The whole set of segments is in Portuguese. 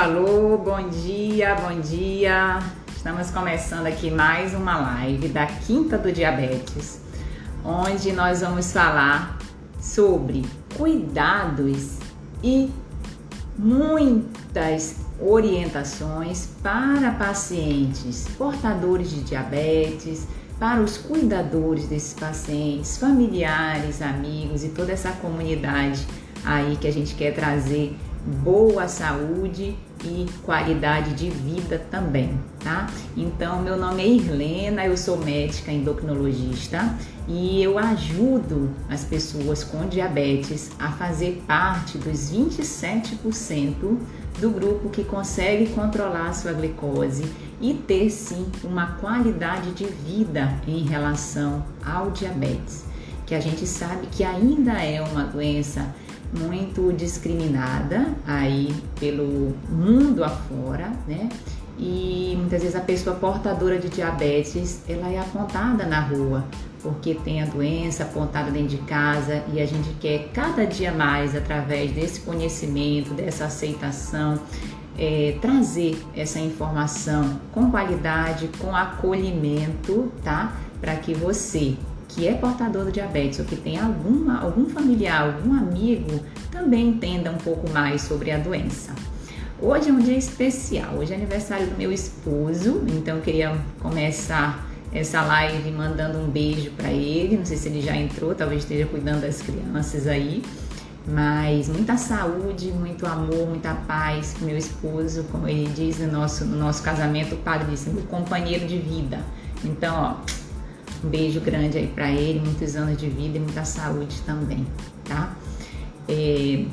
Alô, bom dia, bom dia. Estamos começando aqui mais uma live da Quinta do Diabetes, onde nós vamos falar sobre cuidados e muitas orientações para pacientes portadores de diabetes, para os cuidadores desses pacientes, familiares, amigos e toda essa comunidade aí que a gente quer trazer boa saúde e qualidade de vida também, tá? Então, meu nome é Irlena, eu sou médica endocrinologista e eu ajudo as pessoas com diabetes a fazer parte dos 27% do grupo que consegue controlar a sua glicose e ter sim uma qualidade de vida em relação ao diabetes, que a gente sabe que ainda é uma doença muito discriminada aí pelo mundo afora, né? E muitas vezes a pessoa portadora de diabetes, ela é apontada na rua, porque tem a doença apontada dentro de casa e a gente quer cada dia mais, através desse conhecimento, dessa aceitação, é, trazer essa informação com qualidade, com acolhimento, tá? Para que você que é portador do diabetes ou que tem alguma, algum familiar, algum amigo, também entenda um pouco mais sobre a doença. Hoje é um dia especial, hoje é aniversário do meu esposo, então eu queria começar essa live mandando um beijo para ele. Não sei se ele já entrou, talvez esteja cuidando das crianças aí. Mas muita saúde, muito amor, muita paz pro meu esposo, como ele diz no nosso, no nosso casamento, o padre disse, meu companheiro de vida. Então, ó, um beijo grande aí para ele, muitos anos de vida e muita saúde também, tá? É,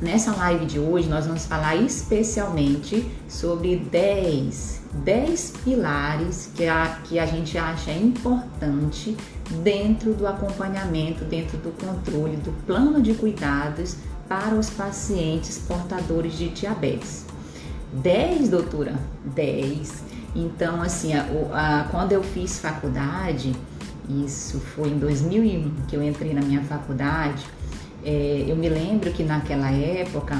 nessa live de hoje nós vamos falar especialmente sobre 10, 10 pilares que a, que a gente acha importante dentro do acompanhamento, dentro do controle, do plano de cuidados para os pacientes portadores de diabetes. 10, doutora? 10 então, assim, a, a, quando eu fiz faculdade, isso foi em 2001 que eu entrei na minha faculdade, é, eu me lembro que naquela época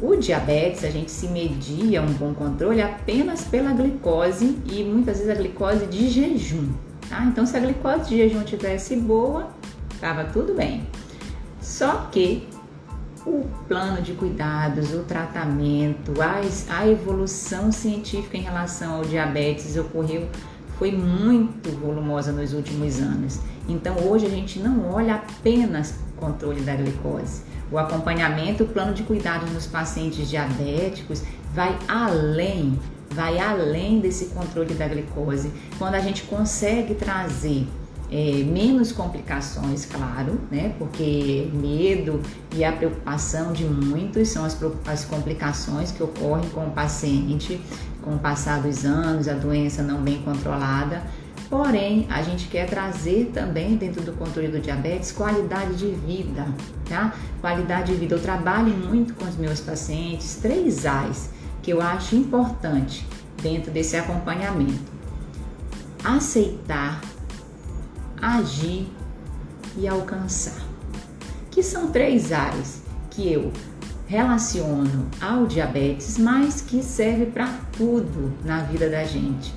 o diabetes a gente se media um bom controle apenas pela glicose e muitas vezes a glicose de jejum. Tá? Então, se a glicose de jejum tivesse boa, estava tudo bem. Só que o plano de cuidados, o tratamento, a, a evolução científica em relação ao diabetes ocorreu foi muito volumosa nos últimos anos. Então hoje a gente não olha apenas o controle da glicose. O acompanhamento, o plano de cuidados nos pacientes diabéticos vai além, vai além desse controle da glicose. Quando a gente consegue trazer é, menos complicações, claro, né? Porque medo e a preocupação de muitos são as, as complicações que ocorrem com o paciente com o passar dos anos, a doença não bem controlada. Porém, a gente quer trazer também dentro do controle do diabetes qualidade de vida, tá? Qualidade de vida. Eu trabalho muito com os meus pacientes, três A's que eu acho importante dentro desse acompanhamento. Aceitar agir e alcançar. Que são três áreas que eu relaciono ao diabetes, mas que serve para tudo na vida da gente.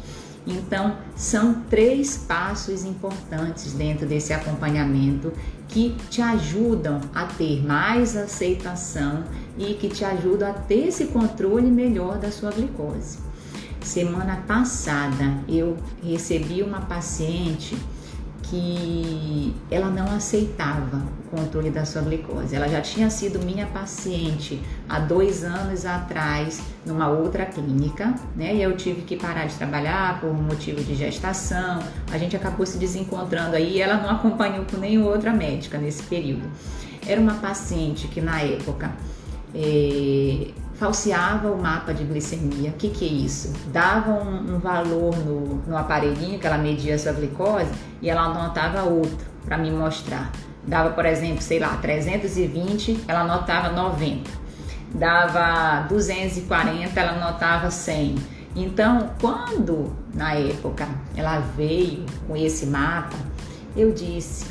Então, são três passos importantes dentro desse acompanhamento que te ajudam a ter mais aceitação e que te ajudam a ter esse controle melhor da sua glicose. Semana passada eu recebi uma paciente que ela não aceitava o controle da sua glicose. Ela já tinha sido minha paciente há dois anos atrás numa outra clínica, né? E eu tive que parar de trabalhar por motivo de gestação. A gente acabou se desencontrando aí. E ela não acompanhou com nenhuma outra médica nesse período. Era uma paciente que na época é, falseava o mapa de glicemia. O que, que é isso? Dava um, um valor no, no, aparelhinho que ela media a sua glicose e ela anotava outro para me mostrar. Dava, por exemplo, sei lá, 320, ela anotava 90. Dava 240, ela anotava 100. Então, quando na época ela veio com esse mapa, eu disse: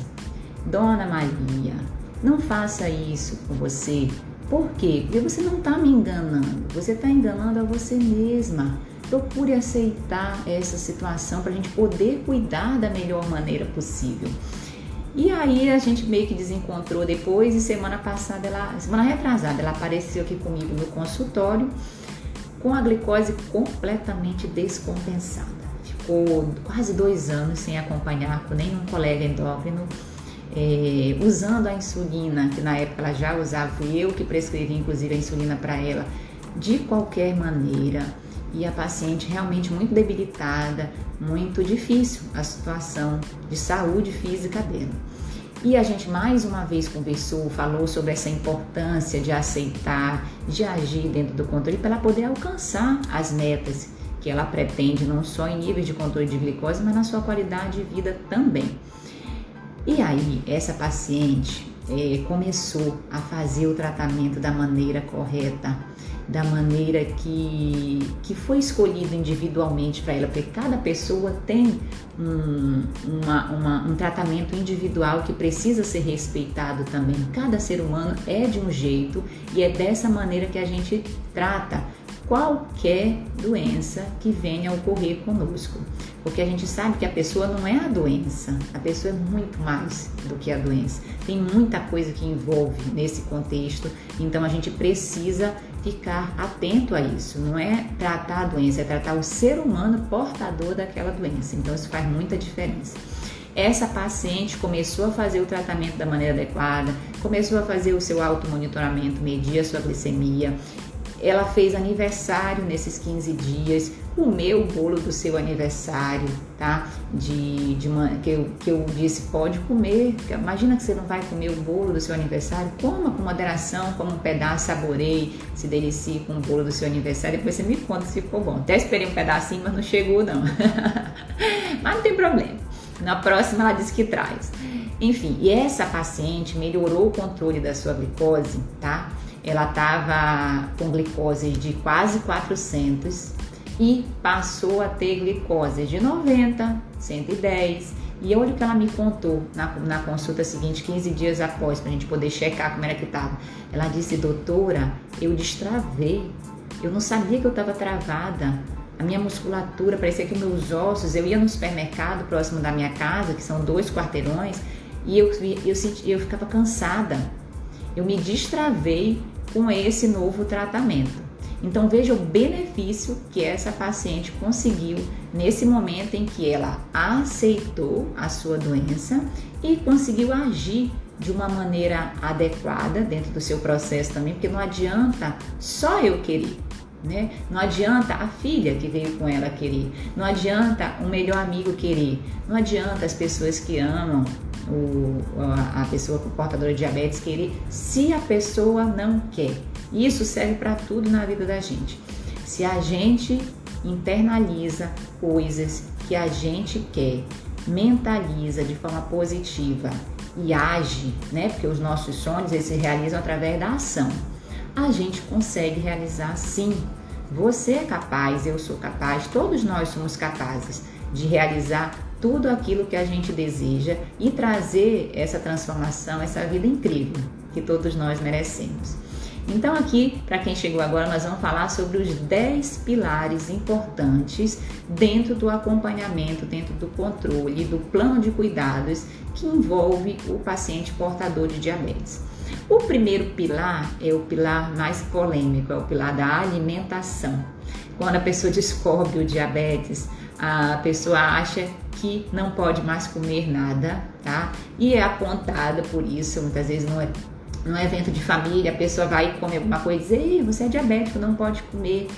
Dona Maria, não faça isso com você Por quê? Porque você não está me enganando, você está enganando a você mesma. Procure aceitar essa situação para a gente poder cuidar da melhor maneira possível. E aí a gente meio que desencontrou depois e semana passada, ela, semana retrasada, ela apareceu aqui comigo no consultório com a glicose completamente descompensada. Ficou quase dois anos sem acompanhar com nenhum colega endócrino é, usando a insulina, que na época ela já usava, fui eu que prescrevi inclusive a insulina para ela, de qualquer maneira. E a paciente realmente muito debilitada, muito difícil a situação de saúde física dela. E a gente mais uma vez conversou, falou sobre essa importância de aceitar, de agir dentro do controle para ela poder alcançar as metas que ela pretende, não só em nível de controle de glicose, mas na sua qualidade de vida também. E aí, essa paciente é, começou a fazer o tratamento da maneira correta, da maneira que, que foi escolhido individualmente para ela, porque cada pessoa tem um, uma, uma, um tratamento individual que precisa ser respeitado também. Cada ser humano é de um jeito e é dessa maneira que a gente trata qualquer doença que venha a ocorrer conosco. Porque a gente sabe que a pessoa não é a doença, a pessoa é muito mais do que a doença. Tem muita coisa que envolve nesse contexto, então a gente precisa ficar atento a isso. Não é tratar a doença, é tratar o ser humano portador daquela doença. Então isso faz muita diferença. Essa paciente começou a fazer o tratamento da maneira adequada, começou a fazer o seu automonitoramento, medir a sua glicemia, ela fez aniversário nesses 15 dias, comeu o bolo do seu aniversário, tá? De, de uma, que, eu, que eu disse, pode comer. Imagina que você não vai comer o bolo do seu aniversário, coma com moderação, como um pedaço, saboreie, se delicie com o bolo do seu aniversário. Depois você me conta se ficou bom. Até esperei um pedacinho, mas não chegou, não. mas não tem problema. Na próxima ela disse que traz. Enfim, e essa paciente melhorou o controle da sua glicose, tá? Ela estava com glicose de quase 400 e passou a ter glicose de 90, 110. E olha o que ela me contou na, na consulta seguinte, 15 dias após, para a gente poder checar como era que estava. Ela disse, doutora, eu destravei. Eu não sabia que eu estava travada. A minha musculatura, parecia que meus ossos, eu ia no supermercado próximo da minha casa, que são dois quarteirões, e eu, eu, senti, eu ficava cansada. Eu me destravei com esse novo tratamento. Então veja o benefício que essa paciente conseguiu nesse momento em que ela aceitou a sua doença e conseguiu agir de uma maneira adequada dentro do seu processo também, porque não adianta só eu querer. Né? Não adianta a filha que veio com ela querer, não adianta o melhor amigo querer, não adianta as pessoas que amam o, a pessoa com portadora de diabetes querer, se a pessoa não quer. Isso serve para tudo na vida da gente. Se a gente internaliza coisas que a gente quer, mentaliza de forma positiva e age, né? Porque os nossos sonhos eles se realizam através da ação. A gente consegue realizar sim. Você é capaz, eu sou capaz, todos nós somos capazes de realizar tudo aquilo que a gente deseja e trazer essa transformação, essa vida incrível que todos nós merecemos. Então, aqui, para quem chegou agora, nós vamos falar sobre os 10 pilares importantes dentro do acompanhamento, dentro do controle, do plano de cuidados que envolve o paciente portador de diabetes. O primeiro pilar é o pilar mais polêmico, é o pilar da alimentação. Quando a pessoa descobre o diabetes, a pessoa acha que não pode mais comer nada, tá? E é apontada por isso, muitas vezes não é num evento de família, a pessoa vai comer alguma coisa e diz, você é diabético, não pode comer.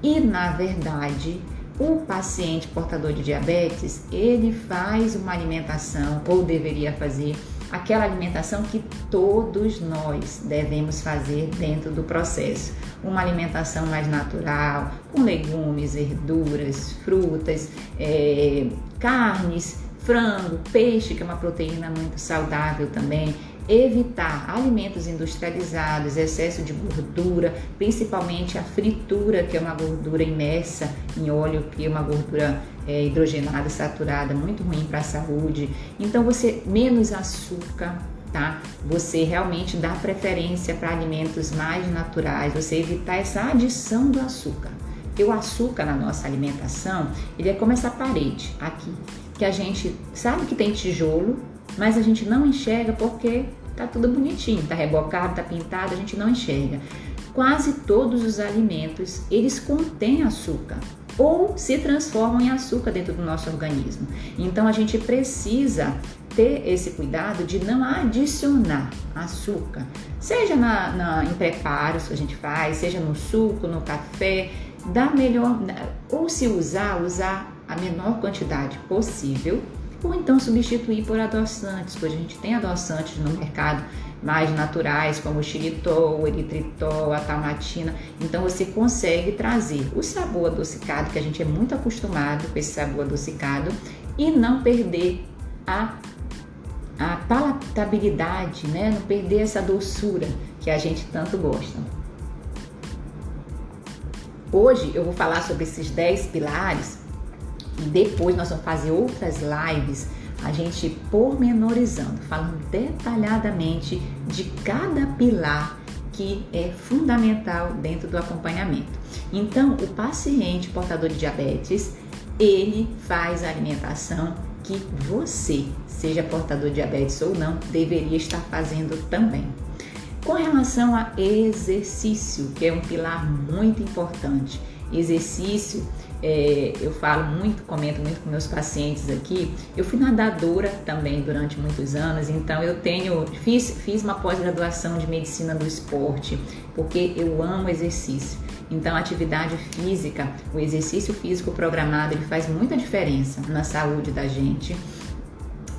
E na verdade, o paciente portador de diabetes, ele faz uma alimentação, ou deveria fazer, aquela alimentação que todos nós devemos fazer dentro do processo. Uma alimentação mais natural, com legumes, verduras, frutas, é, carnes, frango, peixe, que é uma proteína muito saudável também, evitar alimentos industrializados, excesso de gordura, principalmente a fritura, que é uma gordura imersa em óleo, que é uma gordura é, hidrogenada, saturada, muito ruim para a saúde. Então, você menos açúcar, tá? Você realmente dá preferência para alimentos mais naturais, você evitar essa adição do açúcar. Porque o açúcar na nossa alimentação, ele é como essa parede aqui, que a gente sabe que tem tijolo, mas a gente não enxerga porque tá tudo bonitinho, tá rebocado, tá pintado, a gente não enxerga. Quase todos os alimentos, eles contêm açúcar ou se transformam em açúcar dentro do nosso organismo. Então a gente precisa ter esse cuidado de não adicionar açúcar, seja na, na, em preparos que a gente faz, seja no suco, no café, da melhor, ou se usar, usar a menor quantidade possível, ou então substituir por adoçantes, pois a gente tem adoçantes no mercado mais naturais, como o xilitol, o eritritol, a tamatina. Então você consegue trazer o sabor adocicado, que a gente é muito acostumado com esse sabor adocicado, e não perder a, a palatabilidade, né? não perder essa doçura que a gente tanto gosta. Hoje eu vou falar sobre esses 10 pilares depois nós vamos fazer outras lives a gente pormenorizando, falando detalhadamente de cada pilar que é fundamental dentro do acompanhamento. Então, o paciente portador de diabetes, ele faz a alimentação que você, seja portador de diabetes ou não, deveria estar fazendo também. Com relação a exercício, que é um pilar muito importante, exercício é, eu falo muito, comento muito com meus pacientes aqui. Eu fui nadadora também durante muitos anos, então eu tenho fiz, fiz uma pós-graduação de medicina do esporte, porque eu amo exercício. Então, a atividade física, o exercício físico programado, ele faz muita diferença na saúde da gente.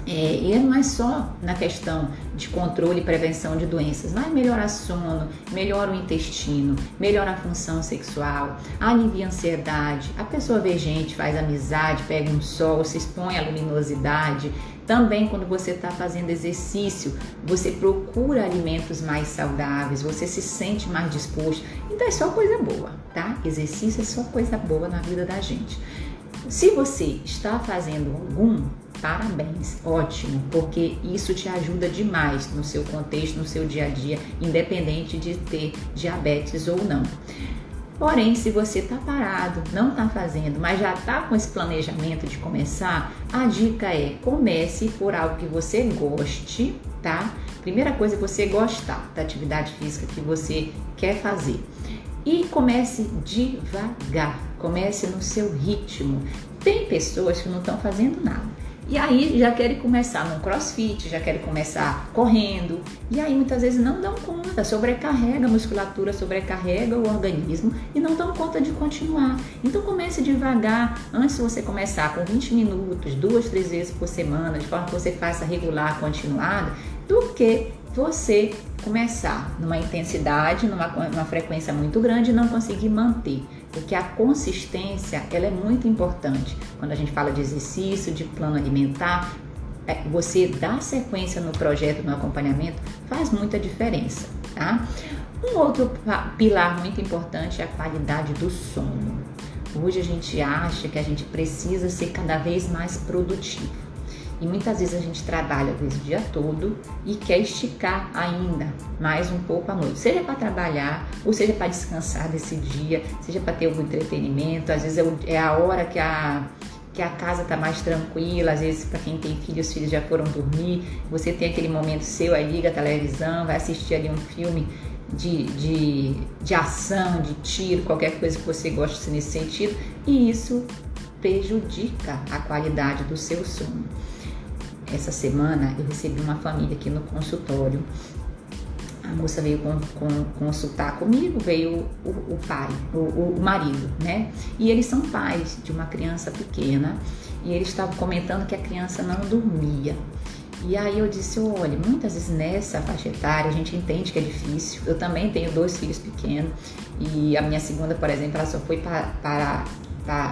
É, e não é só na questão de controle e prevenção de doenças, vai melhorar sono, melhora o intestino, melhora a função sexual, alivia a ansiedade, a pessoa vê gente, faz amizade, pega um sol, se expõe à luminosidade. Também quando você está fazendo exercício, você procura alimentos mais saudáveis, você se sente mais disposto. Então é só coisa boa, tá? Exercício é só coisa boa na vida da gente. Se você está fazendo algum, parabéns, ótimo, porque isso te ajuda demais no seu contexto, no seu dia a dia, independente de ter diabetes ou não. Porém, se você está parado, não está fazendo, mas já está com esse planejamento de começar, a dica é comece por algo que você goste, tá? Primeira coisa é você gostar da atividade física que você quer fazer. E comece devagar, comece no seu ritmo. Tem pessoas que não estão fazendo nada e aí já querem começar no crossfit, já querem começar correndo. E aí muitas vezes não dão conta, sobrecarrega a musculatura, sobrecarrega o organismo e não dão conta de continuar. Então comece devagar, antes de você começar com 20 minutos, duas, três vezes por semana, de forma que você faça regular, continuada, do que você começar numa intensidade, numa, numa frequência muito grande e não conseguir manter porque a consistência ela é muito importante. Quando a gente fala de exercício, de plano alimentar, é, você dar sequência no projeto, no acompanhamento, faz muita diferença, tá? Um outro pilar muito importante é a qualidade do sono. Hoje a gente acha que a gente precisa ser cada vez mais produtivo. E muitas vezes a gente trabalha o dia todo e quer esticar ainda mais um pouco a noite, seja para trabalhar, ou seja para descansar desse dia, seja para ter algum entretenimento. Às vezes é, é a hora que a que a casa está mais tranquila, às vezes para quem tem filhos, os filhos já foram dormir, você tem aquele momento seu, aí liga a televisão, vai assistir ali um filme de, de, de ação, de tiro, qualquer coisa que você goste nesse sentido, e isso prejudica a qualidade do seu sono essa semana eu recebi uma família aqui no consultório. A moça veio com, com, consultar comigo, veio o, o pai, o, o, marido, né? E eles são pais de uma criança pequena e eles estavam comentando que a criança não dormia. E aí eu disse, olha, muitas vezes nessa faixa etária a gente entende que é difícil. Eu também tenho dois filhos pequenos e a minha segunda, por exemplo, ela só foi para,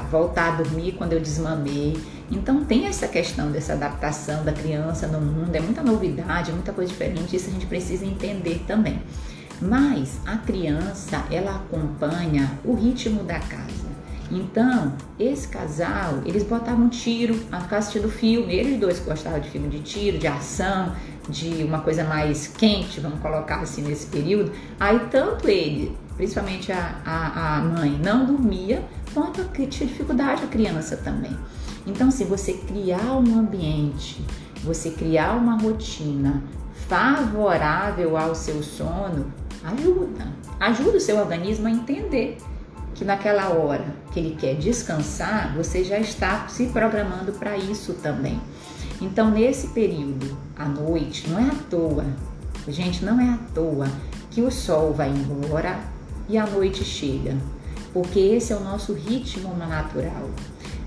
voltar a dormir quando eu desmamei. Então tem essa questão dessa adaptação da criança no mundo, é muita novidade, é muita coisa diferente, isso a gente precisa entender também. Mas a criança, ela acompanha o ritmo da casa. Então, esse casal, eles botavam tiro, a ficar assistindo filme, eles dois gostavam de filme de tiro, de ação, de uma coisa mais quente, vamos colocar assim nesse período, aí tanto ele, principalmente a, a, a mãe, não dormia, quanto tinha dificuldade a criança também. Então, se você criar um ambiente, você criar uma rotina favorável ao seu sono, ajuda. Ajuda o seu organismo a entender que naquela hora que ele quer descansar, você já está se programando para isso também. Então, nesse período, à noite, não é à toa, gente, não é à toa que o sol vai embora e a noite chega, porque esse é o nosso ritmo natural.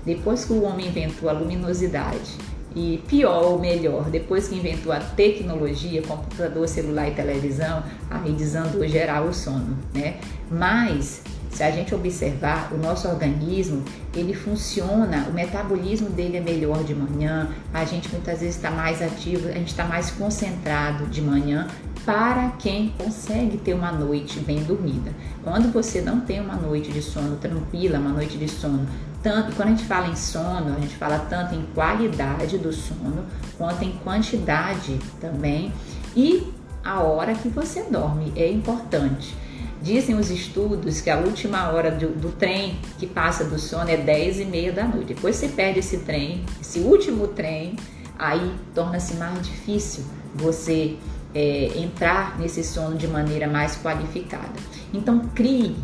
Depois que o homem inventou a luminosidade, e pior ou melhor, depois que inventou a tecnologia, computador, celular e televisão, aí desandou geral o sono, né? Mas se a gente observar, o nosso organismo, ele funciona, o metabolismo dele é melhor de manhã, a gente muitas vezes está mais ativo, a gente está mais concentrado de manhã para quem consegue ter uma noite bem dormida. Quando você não tem uma noite de sono tranquila, uma noite de sono tanto, quando a gente fala em sono, a gente fala tanto em qualidade do sono quanto em quantidade também e a hora que você dorme é importante. Dizem os estudos que a última hora do, do, trem que passa do sono é 10 e meia da noite. Depois você perde esse trem, esse último trem, aí torna-se mais difícil você é, entrar nesse sono de maneira mais qualificada. Então crie.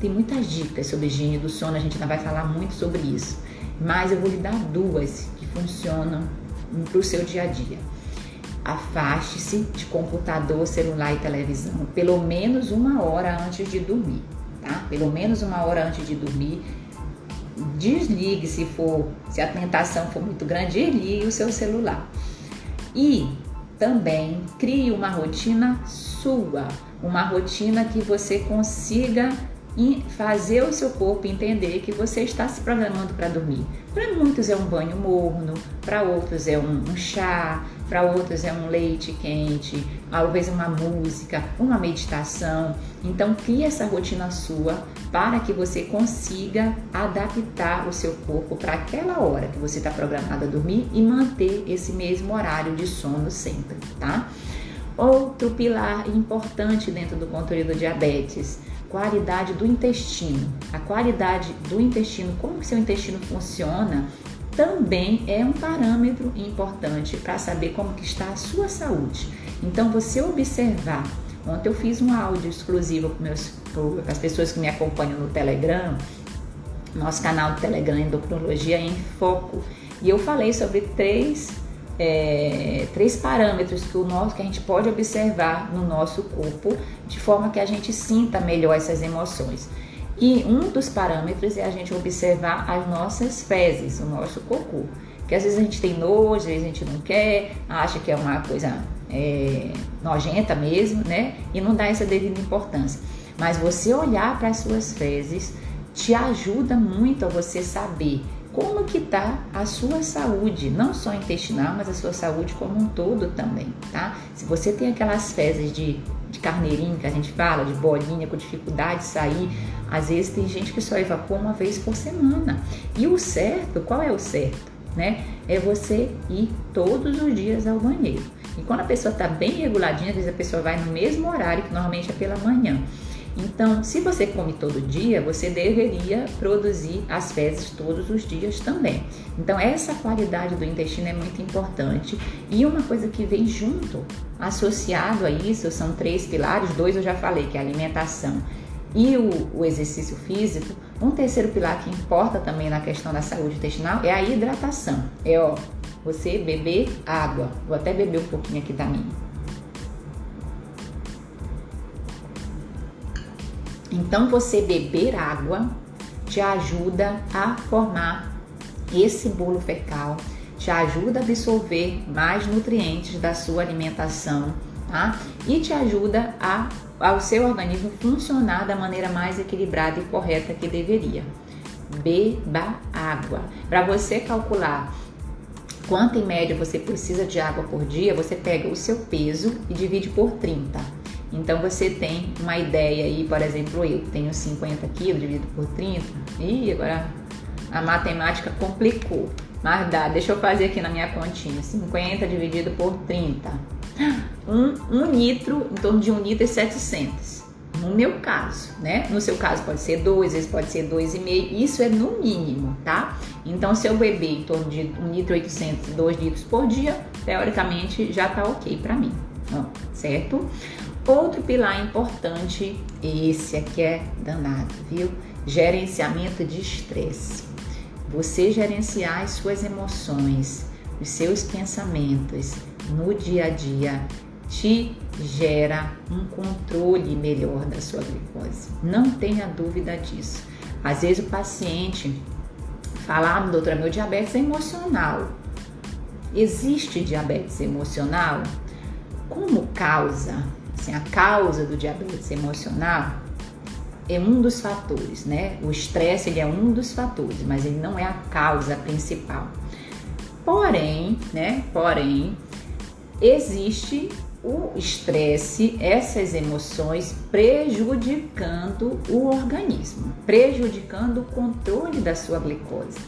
Tem muitas dicas sobre higiene do sono, a gente ainda vai falar muito sobre isso. Mas eu vou lhe dar duas que funcionam para o seu dia a dia afaste-se de computador, celular e televisão pelo menos uma hora antes de dormir, tá? Pelo menos uma hora antes de dormir. Desligue se for, se a tentação for muito grande, desligue o seu celular. E também crie uma rotina sua, uma rotina que você consiga fazer o seu corpo entender que você está se programando para dormir. Para muitos é um banho morno, para outros é um, um chá, para outros é um leite quente, talvez uma música, uma meditação. Então, crie essa rotina sua para que você consiga adaptar o seu corpo para aquela hora que você está programado a dormir e manter esse mesmo horário de sono sempre, tá? Outro pilar importante dentro do controle do diabetes qualidade do intestino. A qualidade do intestino, como que seu intestino funciona, também é um parâmetro importante para saber como que está a sua saúde. Então, você observar. Ontem eu fiz um áudio exclusivo para as pessoas que me acompanham no Telegram, nosso canal do Telegram Endocrinologia em Foco. E eu falei sobre três é, três parâmetros que, o nosso, que a gente pode observar no nosso corpo, de forma que a gente sinta melhor essas emoções. E um dos parâmetros é a gente observar as nossas fezes, o nosso cocô. Que às vezes a gente tem nojo, às vezes a gente não quer, acha que é uma coisa é, nojenta mesmo, né? E não dá essa devida importância. Mas você olhar para as suas fezes te ajuda muito a você saber como que está a sua saúde, não só intestinal, mas a sua saúde como um todo também, tá? Se você tem aquelas fezes de, de carneirinho que a gente fala, de bolinha, com dificuldade de sair, às vezes tem gente que só evacua uma vez por semana. E o certo, qual é o certo? Né? É você ir todos os dias ao banheiro. E quando a pessoa está bem reguladinha, às vezes a pessoa vai no mesmo horário, que normalmente é pela manhã. Então, se você come todo dia, você deveria produzir as fezes todos os dias também. Então, essa qualidade do intestino é muito importante. E uma coisa que vem junto, associado a isso, são três pilares: dois eu já falei, que é a alimentação e o, o exercício físico. Um terceiro pilar que importa também na questão da saúde intestinal é a hidratação. É ó, você beber água. Vou até beber um pouquinho aqui da minha. Então, você beber água te ajuda a formar esse bolo fecal, te ajuda a absorver mais nutrientes da sua alimentação, tá? E te ajuda a ao seu organismo funcionar da maneira mais equilibrada e correta que deveria. Beba água. Para você calcular quanto em média você precisa de água por dia, você pega o seu peso e divide por 30. Então você tem uma ideia aí, por exemplo, eu tenho 50 quilos dividido por 30, e agora a matemática complicou. Mas dá, deixa eu fazer aqui na minha continha. 50 dividido por 30. Um, um litro, em torno de 1 litro e 700. No meu caso, né? No seu caso pode ser 2, às vezes pode ser 2,5. Isso é no mínimo, tá? Então, se eu beber em torno de 1 litro e 800, 2 litros por dia, teoricamente já tá ok para mim, certo? Outro pilar importante, esse aqui é danado, viu? Gerenciamento de estresse. Você gerenciar as suas emoções, os seus pensamentos no dia a dia te gera um controle melhor da sua glicose. Não tenha dúvida disso. Às vezes o paciente fala, ah, doutora, meu diabetes é emocional. Existe diabetes emocional? Como causa? Assim, a causa do diabetes emocional é um dos fatores, né? O estresse ele é um dos fatores, mas ele não é a causa principal. Porém, né? Porém, existe o estresse, essas emoções prejudicando o organismo, prejudicando o controle da sua glicose.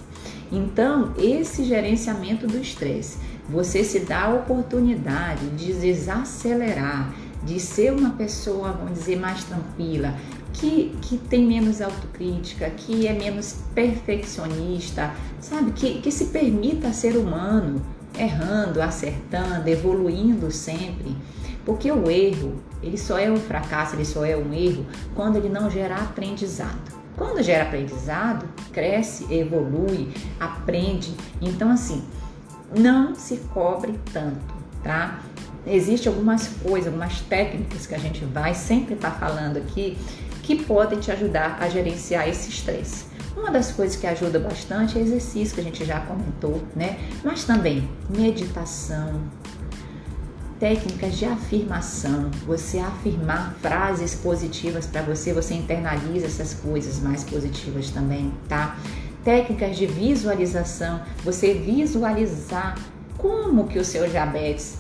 Então, esse gerenciamento do estresse, você se dá a oportunidade de desacelerar, de ser uma pessoa, vamos dizer, mais tranquila, que, que tem menos autocrítica, que é menos perfeccionista, sabe? Que, que se permita ser humano, errando, acertando, evoluindo sempre. Porque o erro, ele só é um fracasso, ele só é um erro quando ele não gera aprendizado. Quando gera aprendizado, cresce, evolui, aprende. Então, assim, não se cobre tanto, tá? Existem algumas coisas, algumas técnicas que a gente vai sempre estar tá falando aqui que podem te ajudar a gerenciar esse estresse. Uma das coisas que ajuda bastante é exercício, que a gente já comentou, né? Mas também meditação, técnicas de afirmação, você afirmar frases positivas para você, você internaliza essas coisas mais positivas também, tá? Técnicas de visualização, você visualizar como que o seu diabetes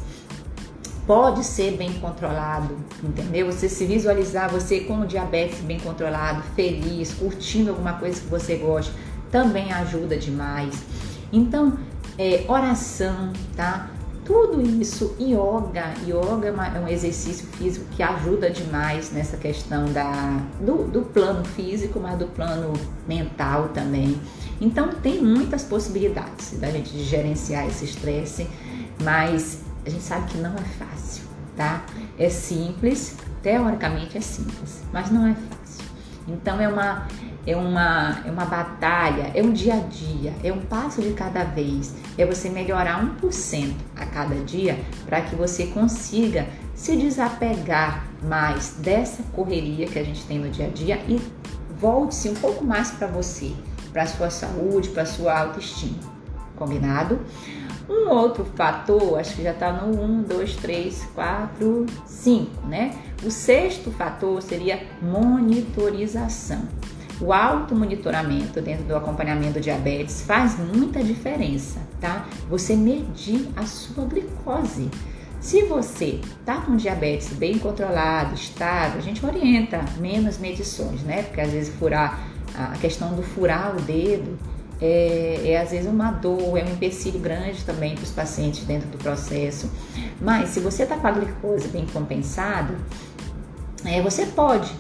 pode ser bem controlado, entendeu? Você se visualizar você com o diabetes bem controlado, feliz, curtindo alguma coisa que você gosta, também ajuda demais. Então, é, oração, tá? Tudo isso, yoga, yoga é, uma, é, um exercício físico que ajuda demais nessa questão da, do, do plano físico, mas do plano mental também. Então tem muitas possibilidades da gente gerenciar esse estresse, mas a gente sabe que não é fácil, tá? É simples, teoricamente é simples, mas não é fácil. Então é uma é uma é uma batalha, é um dia a dia, é um passo de cada vez. É você melhorar 1% a cada dia para que você consiga se desapegar mais dessa correria que a gente tem no dia a dia e volte-se um pouco mais para você, para sua saúde, para sua autoestima. Combinado? Um outro fator, acho que já está no 1, 2, 3, 4, 5, né? O sexto fator seria monitorização. O automonitoramento dentro do acompanhamento do diabetes faz muita diferença, tá? Você medir a sua glicose. Se você tá com diabetes bem controlado, estável, a gente orienta menos medições, né? Porque às vezes furar a questão do furar o dedo é, é, às vezes uma dor, é um empecilho grande também para os pacientes dentro do processo. Mas se você está com a glicose bem compensada, é, você pode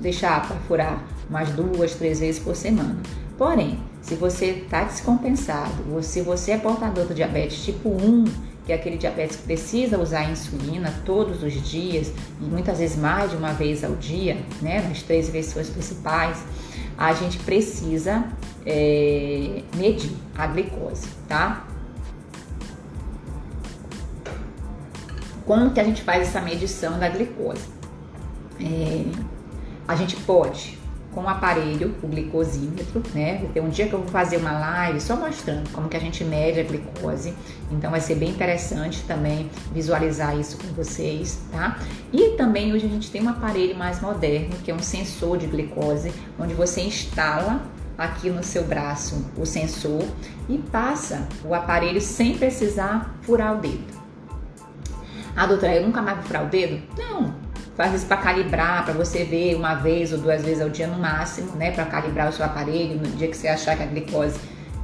deixar para furar umas duas, três vezes por semana. Porém, se você está descompensado, ou se você é portador do diabetes tipo 1, que é aquele diabetes que precisa usar insulina todos os dias, e muitas vezes mais de uma vez ao dia, né, nas três versões principais, a gente precisa é, medir a glicose, tá? Como que a gente faz essa medição da glicose? É, a gente pode com o aparelho, o glicosímetro, né? Tem um dia que eu vou fazer uma live só mostrando como que a gente mede a glicose. Então vai ser bem interessante também visualizar isso com vocês, tá? E também hoje a gente tem um aparelho mais moderno, que é um sensor de glicose, onde você instala aqui no seu braço o sensor e passa o aparelho sem precisar furar o dedo. Ah, doutora, eu nunca mais vou furar o dedo? Não, faz isso para calibrar, para você ver uma vez ou duas vezes ao dia no máximo, né? Para calibrar o seu aparelho no dia que você achar que a glicose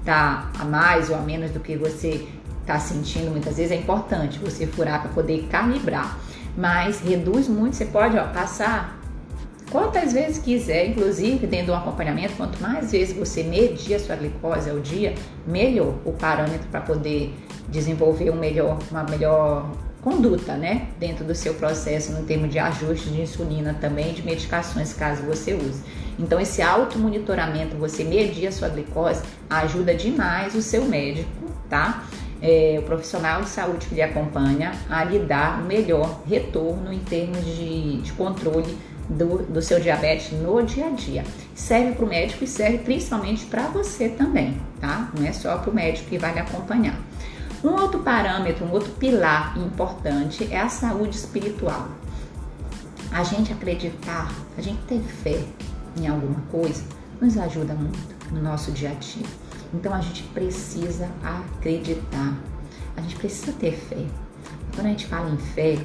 tá a mais ou a menos do que você está sentindo. Muitas vezes é importante você furar para poder calibrar, mas reduz muito. Você pode ó, passar quantas vezes quiser, inclusive dentro do acompanhamento. Quanto mais vezes você medir a sua glicose ao dia, melhor o parâmetro para poder desenvolver um melhor, uma melhor conduta, né, dentro do seu processo no termo de ajuste de insulina também, de medicações caso você use. Então esse automonitoramento, você medir a sua glicose, ajuda demais o seu médico, tá? É, o profissional de saúde que lhe acompanha a lhe dar o melhor retorno em termos de, de controle do, do seu diabetes no dia a dia. Serve para o médico e serve principalmente para você também, tá? Não é só para o médico que vai lhe acompanhar. Um outro parâmetro, um outro pilar importante é a saúde espiritual. A gente acreditar, a gente ter fé em alguma coisa, nos ajuda muito no nosso dia a dia. Então a gente precisa acreditar, a gente precisa ter fé. Quando a gente fala em fé,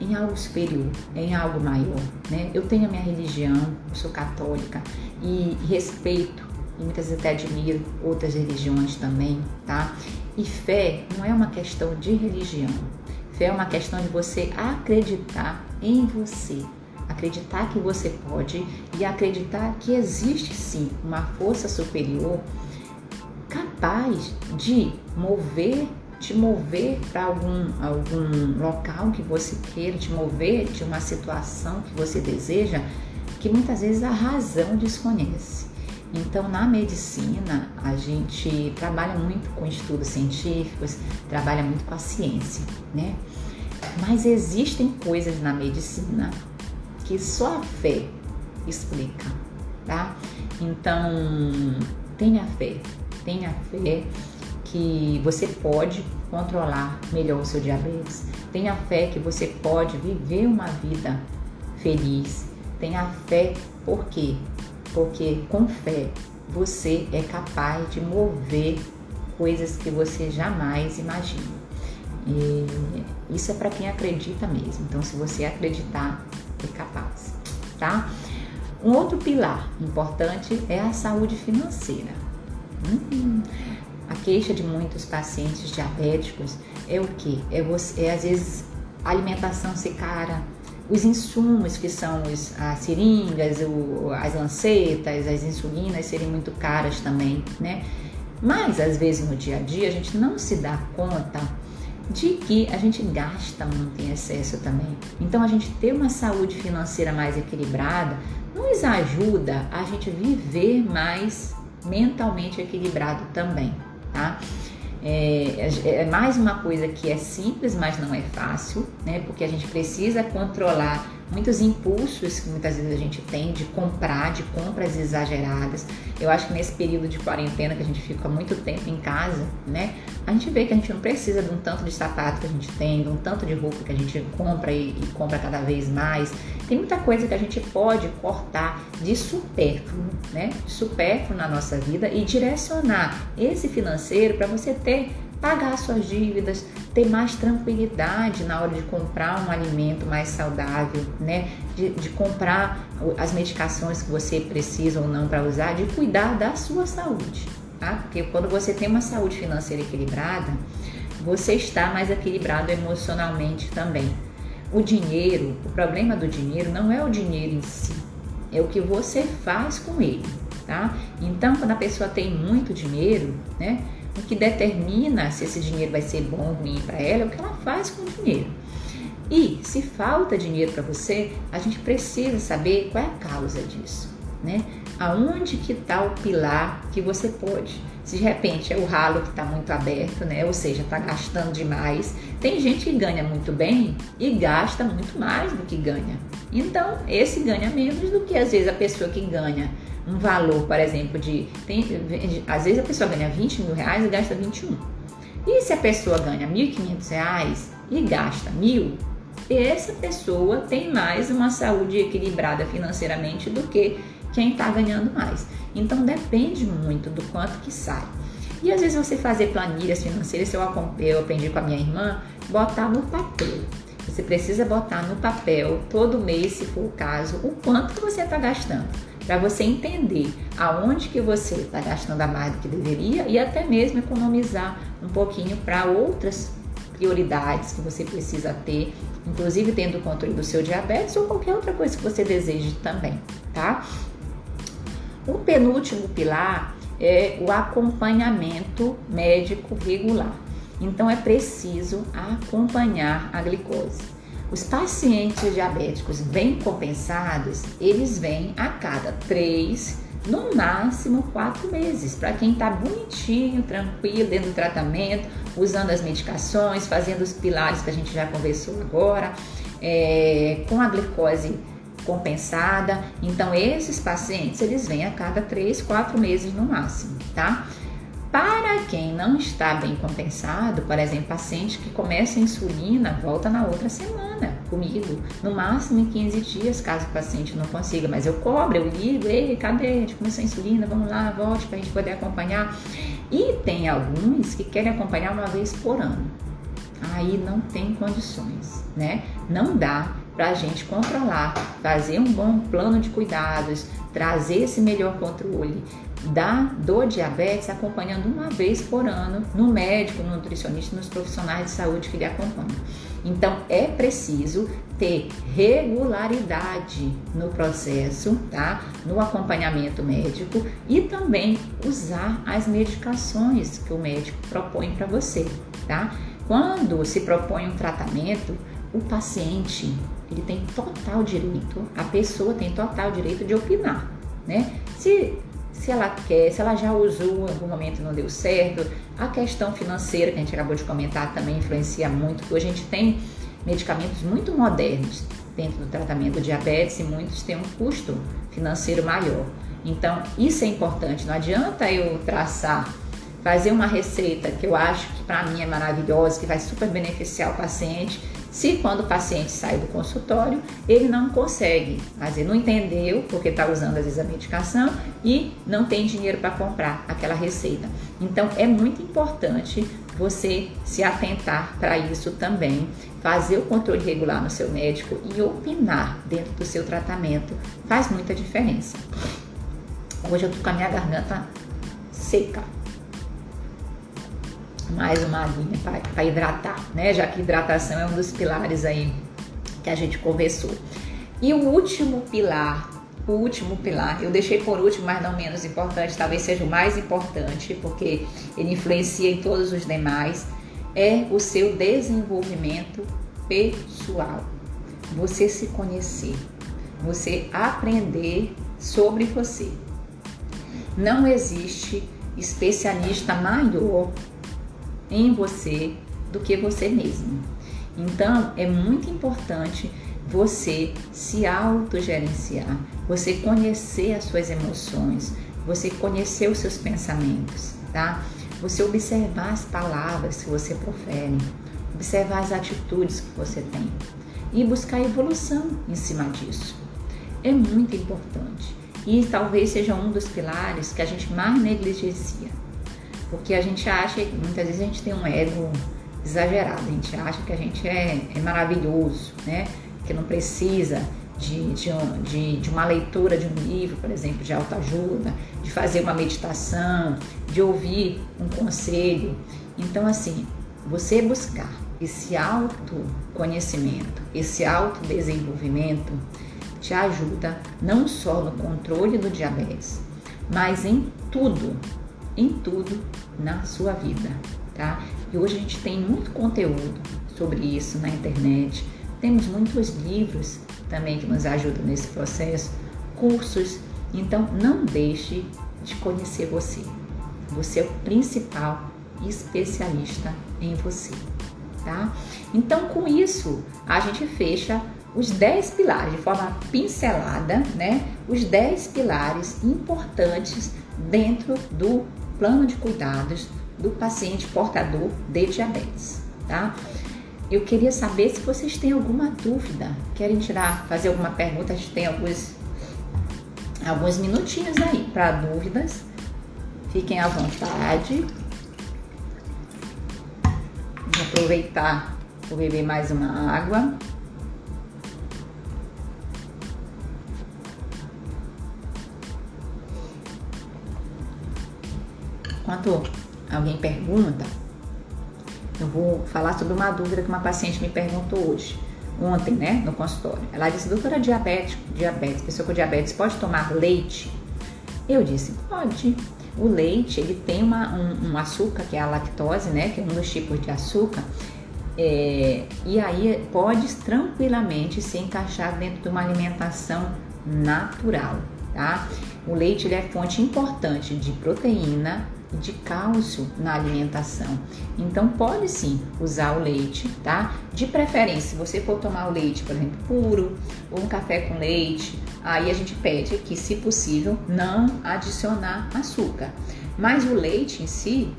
em algo superior, em algo maior, né? Eu tenho a minha religião, sou católica e respeito e muitas vezes até admiro outras religiões também, tá? E fé não é uma questão de religião. Fé é uma questão de você acreditar em você, acreditar que você pode e acreditar que existe sim uma força superior capaz de mover, te mover para algum, algum local que você queira, te mover de uma situação que você deseja, que muitas vezes a razão desconhece. Então, na medicina, a gente trabalha muito com estudos científicos, trabalha muito com a ciência, né? Mas existem coisas na medicina que só a fé explica, tá? Então, tenha fé, tenha fé que você pode controlar melhor o seu diabetes, tenha fé que você pode viver uma vida feliz, tenha fé por quê? Porque com fé você é capaz de mover coisas que você jamais imagina. E isso é para quem acredita mesmo. Então, se você acreditar, é capaz, tá? Um outro pilar importante é a saúde financeira. Hum, a queixa de muitos pacientes diabéticos é o que? É, é às vezes a alimentação ser cara, os insumos que são os, as seringas, o, as lancetas, as insulinas serem muito caras também, né? Mas às vezes no dia a dia a gente não se dá conta de que a gente gasta muito em excesso também. Então a gente ter uma saúde financeira mais equilibrada nos ajuda a gente viver mais mentalmente equilibrado também, tá? É, é, é, mais uma coisa que é simples, mas não é fácil, né? Porque a gente precisa controlar muitos impulsos que muitas vezes a gente tem de comprar, de compras exageradas. Eu acho que nesse período de quarentena que a gente fica muito tempo em casa, né? A gente vê que a gente não precisa de um tanto de sapato que a gente tem, de um tanto de roupa que a gente compra e, e compra cada vez mais. Tem muita coisa que a gente pode cortar de supérfluo, né? De supérfluo na nossa vida e direcionar esse financeiro para você ter pagar suas dívidas, ter mais tranquilidade na hora de comprar um alimento mais saudável, né? De, de comprar as medicações que você precisa ou não para usar, de cuidar da sua saúde, tá? Porque quando você tem uma saúde financeira equilibrada, você está mais equilibrado emocionalmente também. O dinheiro, o problema do dinheiro não é o dinheiro em si, é o que você faz com ele, tá? Então, quando a pessoa tem muito dinheiro, né? O que determina se esse dinheiro vai ser bom ou ruim para ela é o que ela faz com o dinheiro. E se falta dinheiro para você, a gente precisa saber qual é a causa disso, né? Aonde que está o pilar que você pode? Se de repente é o ralo que está muito aberto, né? Ou seja, está gastando demais. Tem gente que ganha muito bem e gasta muito mais do que ganha. Então, esse ganha menos do que às vezes a pessoa que ganha um valor, por exemplo, de. Tem, às vezes a pessoa ganha 20 mil reais e gasta 21. E se a pessoa ganha 1.500 reais e gasta mil, essa pessoa tem mais uma saúde equilibrada financeiramente do que quem está ganhando mais. Então depende muito do quanto que sai. E às vezes você fazer planilhas financeiras, eu, aprendi com a minha irmã, botar no papel. Você precisa botar no papel todo mês, se for o caso, o quanto que você está gastando, para você entender aonde que você está gastando a mais do que deveria e até mesmo economizar um pouquinho para outras prioridades que você precisa ter, inclusive tendo o controle do seu diabetes ou qualquer outra coisa que você deseje também, tá? O penúltimo pilar é o acompanhamento médico regular. Então é preciso acompanhar a glicose. Os pacientes diabéticos bem compensados, eles vêm a cada três, no máximo quatro meses. Para quem está bonitinho, tranquilo, dentro do tratamento, usando as medicações, fazendo os pilares que a gente já conversou agora, é, com a glicose compensada. Então, esses pacientes, eles vêm a cada 3, 4 meses no máximo, tá? Para quem não está bem compensado, por exemplo, paciente que começa a insulina, volta na outra semana comigo, no máximo em 15 dias, caso o paciente não consiga, mas eu cobro, eu ligo, ei, cadê? A gente começou a insulina, vamos lá, volte para a gente poder acompanhar. E tem alguns que querem acompanhar uma vez por ano. Aí não tem condições, né? Não dá para a gente controlar, fazer um bom plano de cuidados, trazer esse melhor controle da do diabetes acompanhando uma vez por ano no médico, no nutricionista, nos profissionais de saúde que lhe acompanham. Então é preciso ter regularidade no processo, tá? No acompanhamento médico e também usar as medicações que o médico propõe para você, tá? Quando se propõe um tratamento, o paciente ele tem total direito, a pessoa tem total direito de opinar, né? Se se ela quer, se ela já usou em algum momento não deu certo, a questão financeira que a gente acabou de comentar também influencia muito. Hoje a gente tem medicamentos muito modernos dentro do tratamento do diabetes e muitos têm um custo financeiro maior. Então, isso é importante. Não adianta eu traçar fazer uma receita que eu acho que para mim é maravilhosa, que vai super beneficiar o paciente, se quando o paciente sai do consultório, ele não consegue, mas ele não entendeu porque está usando às vezes a medicação e não tem dinheiro para comprar aquela receita. Então é muito importante você se atentar para isso também, fazer o controle regular no seu médico e opinar dentro do seu tratamento faz muita diferença. Hoje eu tô com a minha garganta seca mais uma aguinha para hidratar, né? Já que hidratação é um dos pilares aí que a gente conversou. E o último pilar, o último pilar, eu deixei por último, mas não menos importante, talvez seja o mais importante, porque ele influencia em todos os demais, é o seu desenvolvimento pessoal. Você se conhecer, você aprender sobre você. Não existe especialista maior em você do que você mesmo. Então, é muito importante você se autogerenciar, você conhecer as suas emoções, você conhecer os seus pensamentos, tá? Você observar as palavras que você profere, observar as atitudes que você tem e buscar evolução em cima disso. É muito importante e talvez seja um dos pilares que a gente mais negligencia. Porque a gente acha, muitas vezes a gente tem um ego exagerado, a gente acha que a gente é, é maravilhoso, né? Que não precisa de, de, de, de, uma leitura de um livro, por exemplo, de autoajuda, de fazer uma meditação, de ouvir um conselho. Então, assim, você buscar esse autoconhecimento, esse autodesenvolvimento, te ajuda não só no controle do diabetes, mas em tudo em tudo na sua vida, tá? E hoje a gente tem muito conteúdo sobre isso na internet. Temos muitos livros também que nos ajudam nesse processo, cursos. Então não deixe de conhecer você. Você é o principal especialista em você, tá? Então com isso a gente fecha os 10 pilares de forma pincelada, né? Os 10 pilares importantes dentro do plano de cuidados do paciente portador de diabetes, tá? Eu queria saber se vocês têm alguma dúvida, querem tirar, fazer alguma pergunta, a gente tem alguns, alguns minutinhos aí para dúvidas. Fiquem à vontade. Vou aproveitar Vou beber mais uma água. Alguém pergunta, eu vou falar sobre uma dúvida que uma paciente me perguntou hoje, ontem, né, no consultório. Ela disse, doutora, diabetes, diabetes, pessoa com diabetes pode tomar leite? Eu disse, pode. O leite, ele tem uma, um, um açúcar, que é a lactose, né, que é um dos tipos de açúcar, é, e aí pode tranquilamente se encaixar dentro de uma alimentação natural, tá? O leite ele é fonte importante de proteína, de cálcio na alimentação. Então pode sim usar o leite, tá? De preferência, se você for tomar o leite, por exemplo, puro ou um café com leite, aí a gente pede que, se possível, não adicionar açúcar. Mas o leite em si,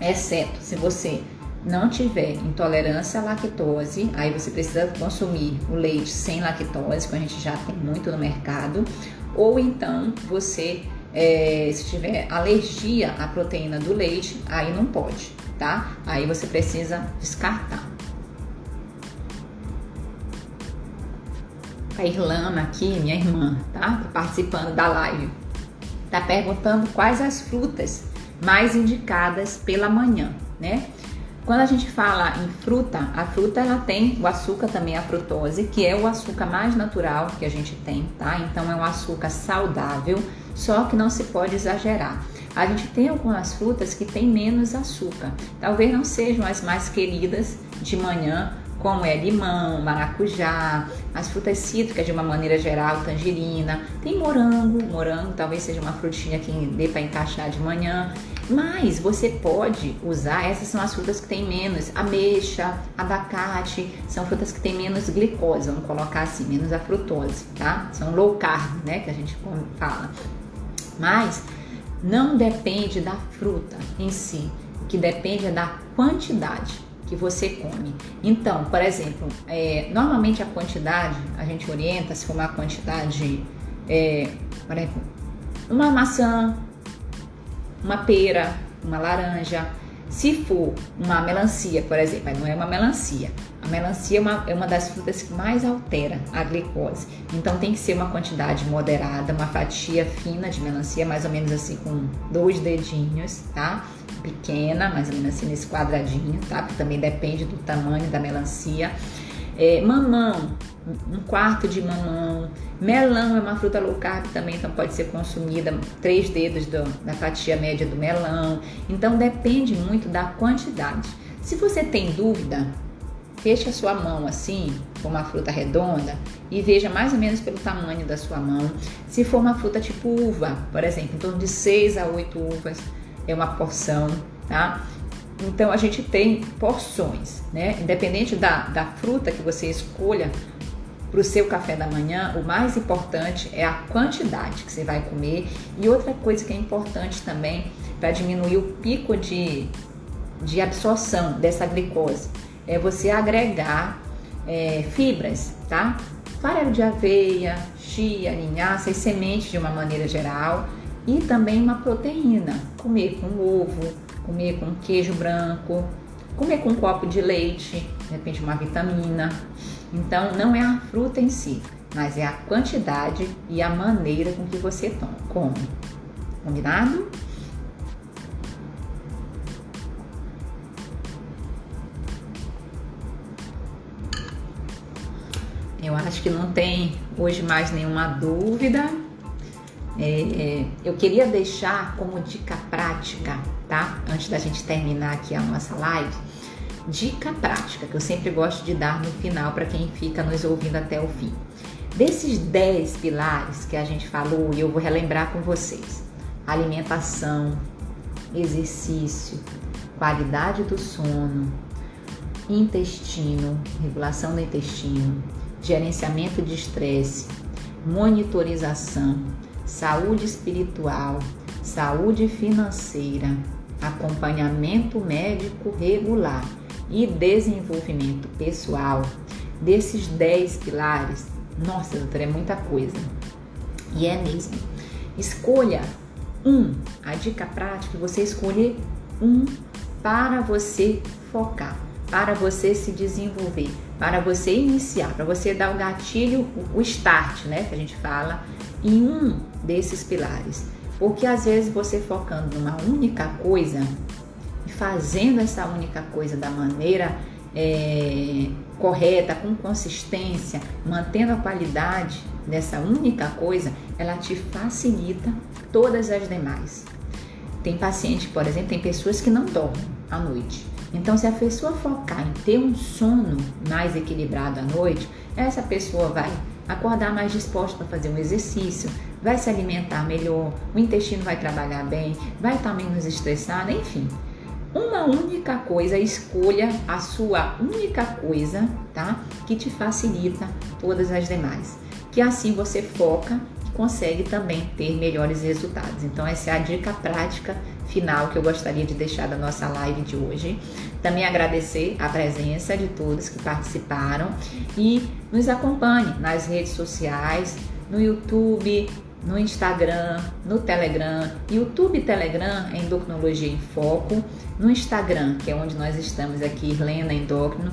exceto se você não tiver intolerância à lactose, aí você precisa consumir o leite sem lactose, que a gente já tem muito no mercado, ou então você é, se tiver alergia à proteína do leite, aí não pode, tá? Aí você precisa descartar. A Irlana aqui, minha irmã, tá? tá participando da live. Tá perguntando quais as frutas mais indicadas pela manhã, né? Quando a gente fala em fruta, a fruta ela tem o açúcar também, a frutose, que é o açúcar mais natural que a gente tem, tá? Então é um açúcar saudável, só que não se pode exagerar. A gente tem algumas frutas que têm menos açúcar, talvez não sejam as mais queridas de manhã, como é limão, maracujá, as frutas cítricas de uma maneira geral, tangerina, tem morango, morango talvez seja uma frutinha que dê para encaixar de manhã. Mas você pode usar, essas são as frutas que têm menos, ameixa, abacate, são frutas que têm menos glicose, vamos colocar assim, menos a frutose, tá? São low carb, né, que a gente fala. Mas não depende da fruta em si, o que depende é da quantidade que você come. Então, por exemplo, é, normalmente a quantidade a gente orienta se for uma quantidade, é, por exemplo, uma maçã, uma pera, uma laranja. Se for uma melancia, por exemplo, não é uma melancia. A melancia é uma, é uma das frutas que mais altera a glicose. Então tem que ser uma quantidade moderada, uma fatia fina de melancia, mais ou menos assim com dois dedinhos, tá? Pequena, mais ou menos assim nesse quadradinho, tá? Porque também depende do tamanho da melancia. É, mamão, um quarto de mamão. Melão é uma fruta low carb também, então pode ser consumida três dedos do, da fatia média do melão. Então depende muito da quantidade. Se você tem dúvida, feche a sua mão assim, com uma fruta redonda, e veja mais ou menos pelo tamanho da sua mão. Se for uma fruta tipo uva, por exemplo, em torno de 6 a 8 uvas é uma porção, tá? Então a gente tem porções, né? Independente da, da fruta que você escolha para o seu café da manhã, o mais importante é a quantidade que você vai comer. E outra coisa que é importante também para diminuir o pico de, de absorção dessa glicose é você agregar é, fibras, tá? Farelo de aveia, chia, linhaça e sementes de uma maneira geral e também uma proteína. Comer com ovo, comer com queijo branco, comer com um copo de leite, de repente uma vitamina. Então não é a fruta em si, mas é a quantidade e a maneira com que você toma, come. Combinado? Eu acho que não tem hoje mais nenhuma dúvida. É, é, eu queria deixar como dica prática, tá? Antes da gente terminar aqui a nossa live, dica prática que eu sempre gosto de dar no final para quem fica nos ouvindo até o fim. Desses 10 pilares que a gente falou, e eu vou relembrar com vocês: alimentação, exercício, qualidade do sono, intestino, regulação do intestino, gerenciamento de estresse, monitorização, saúde espiritual, saúde financeira, acompanhamento médico regular e desenvolvimento pessoal. Desses 10 pilares, nossa, doutora, é muita coisa. E é mesmo. Escolha um. A dica prática é você escolher um para você focar para você se desenvolver, para você iniciar, para você dar o gatilho, o start, né, que a gente fala, em um desses pilares. Porque às vezes você focando numa única coisa e fazendo essa única coisa da maneira é, correta, com consistência, mantendo a qualidade dessa única coisa, ela te facilita todas as demais. Tem paciente, por exemplo, tem pessoas que não dormem à noite. Então, se a pessoa focar em ter um sono mais equilibrado à noite, essa pessoa vai acordar mais disposta para fazer um exercício, vai se alimentar melhor, o intestino vai trabalhar bem, vai estar menos estressado, enfim. Uma única coisa, escolha a sua única coisa, tá? Que te facilita todas as demais. Que assim você foca e consegue também ter melhores resultados. Então, essa é a dica prática final que eu gostaria de deixar da nossa live de hoje. Também agradecer a presença de todos que participaram e nos acompanhe nas redes sociais, no YouTube, no Instagram, no Telegram, YouTube Telegram Endocrinologia em Foco, no Instagram, que é onde nós estamos aqui, Irlena Endócrino.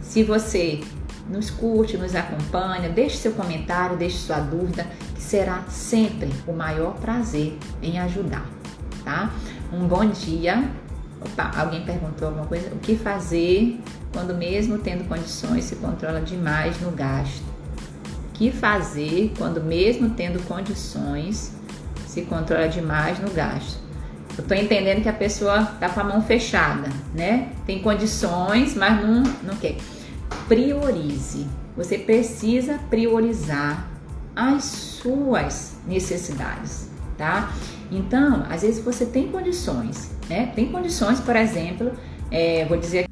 Se você nos curte, nos acompanha, deixe seu comentário, deixe sua dúvida, que será sempre o maior prazer em ajudar, tá? Um bom dia. Opa, alguém perguntou alguma coisa? O que fazer quando mesmo tendo condições se controla demais no gasto? Que fazer quando mesmo tendo condições se controla demais no gasto? Eu tô entendendo que a pessoa tá com a mão fechada, né? Tem condições, mas não, não quer. Priorize. Você precisa priorizar as suas necessidades, tá? Então, às vezes você tem condições, né? Tem condições, por exemplo, é, vou dizer.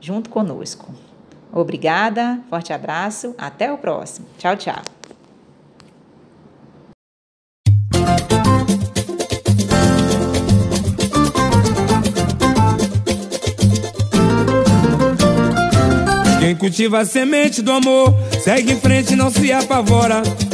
junto conosco. Obrigada, forte abraço, até o próximo. Tchau, tchau. Quem cultiva a semente do amor, segue em frente, não se apavora.